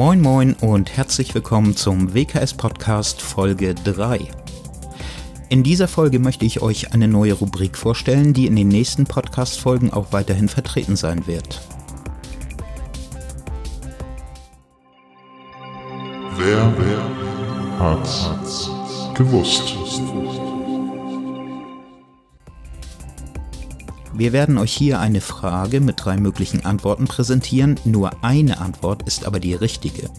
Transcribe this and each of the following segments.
Moin Moin und herzlich willkommen zum WKS Podcast Folge 3. In dieser Folge möchte ich euch eine neue Rubrik vorstellen, die in den nächsten Podcast-Folgen auch weiterhin vertreten sein wird. Wer, wer hat's gewusst? Wir werden euch hier eine Frage mit drei möglichen Antworten präsentieren, nur eine Antwort ist aber die richtige.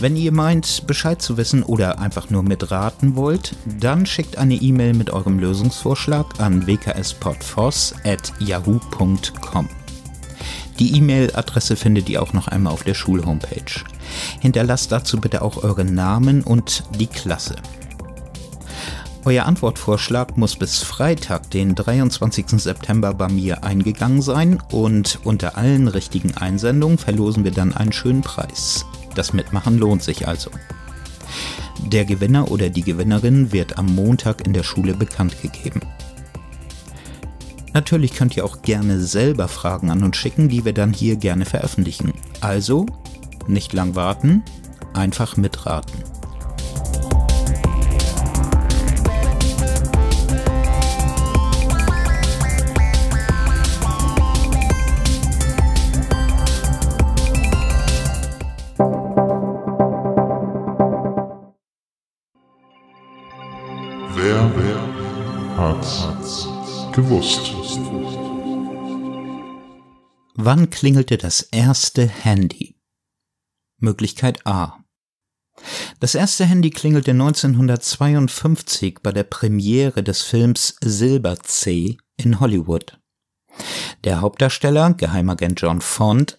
Wenn ihr meint, Bescheid zu wissen oder einfach nur mitraten wollt, dann schickt eine E-Mail mit eurem Lösungsvorschlag an wkspodfoss.yahoo.com. Die E-Mail-Adresse findet ihr auch noch einmal auf der Schulhomepage. Hinterlasst dazu bitte auch euren Namen und die Klasse. Euer Antwortvorschlag muss bis Freitag, den 23. September bei mir eingegangen sein und unter allen richtigen Einsendungen verlosen wir dann einen schönen Preis. Das Mitmachen lohnt sich also. Der Gewinner oder die Gewinnerin wird am Montag in der Schule bekannt gegeben. Natürlich könnt ihr auch gerne selber Fragen an uns schicken, die wir dann hier gerne veröffentlichen. Also, nicht lang warten, einfach mitraten. Wer, wer hat's gewusst? Wann klingelte das erste Handy? Möglichkeit A. Das erste Handy klingelte 1952 bei der Premiere des Films Silber C in Hollywood. Der Hauptdarsteller, Geheimagent John Font,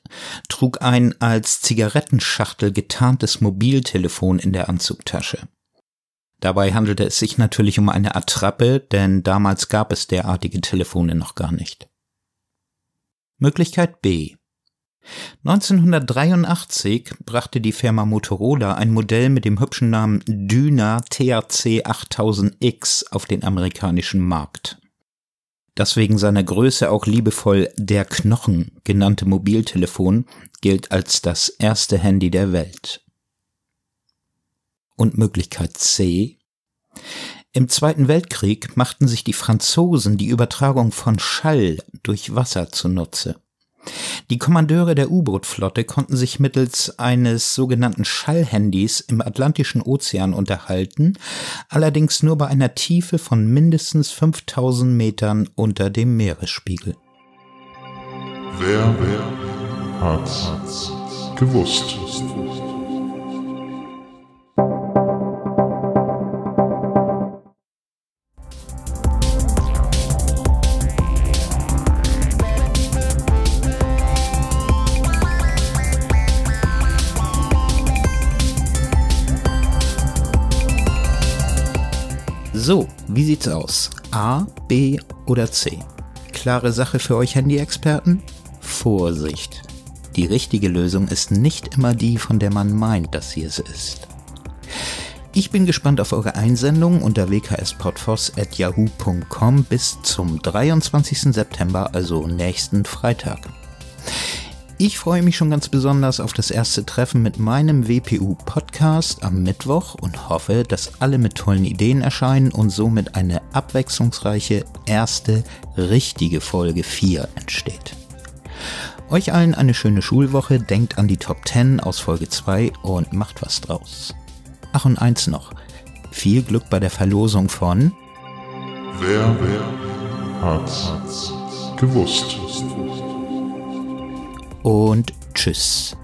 trug ein als Zigarettenschachtel getarntes Mobiltelefon in der Anzugtasche. Dabei handelte es sich natürlich um eine Attrappe, denn damals gab es derartige Telefone noch gar nicht. Möglichkeit B. 1983 brachte die Firma Motorola ein Modell mit dem hübschen Namen Dyna THC 8000X auf den amerikanischen Markt. Das wegen seiner Größe auch liebevoll der Knochen genannte Mobiltelefon gilt als das erste Handy der Welt. Und Möglichkeit C. Im Zweiten Weltkrieg machten sich die Franzosen die Übertragung von Schall durch Wasser zunutze. Die Kommandeure der U-Boot-Flotte konnten sich mittels eines sogenannten Schallhandys im Atlantischen Ozean unterhalten, allerdings nur bei einer Tiefe von mindestens 5000 Metern unter dem Meeresspiegel. Wer, wer hat's gewusst? So, wie sieht's aus? A, B oder C? Klare Sache für euch Handy-Experten? Vorsicht! Die richtige Lösung ist nicht immer die, von der man meint, dass sie es ist. Ich bin gespannt auf eure Einsendung unter wkspodfoss.yahoo.com bis zum 23. September, also nächsten Freitag. Ich freue mich schon ganz besonders auf das erste Treffen mit meinem WPU-Podcast am Mittwoch und hoffe, dass alle mit tollen Ideen erscheinen und somit eine abwechslungsreiche erste richtige Folge 4 entsteht. Euch allen eine schöne Schulwoche, denkt an die Top 10 aus Folge 2 und macht was draus. Ach und eins noch. Viel Glück bei der Verlosung von Wer, wer hat's gewusst? Und tschüss.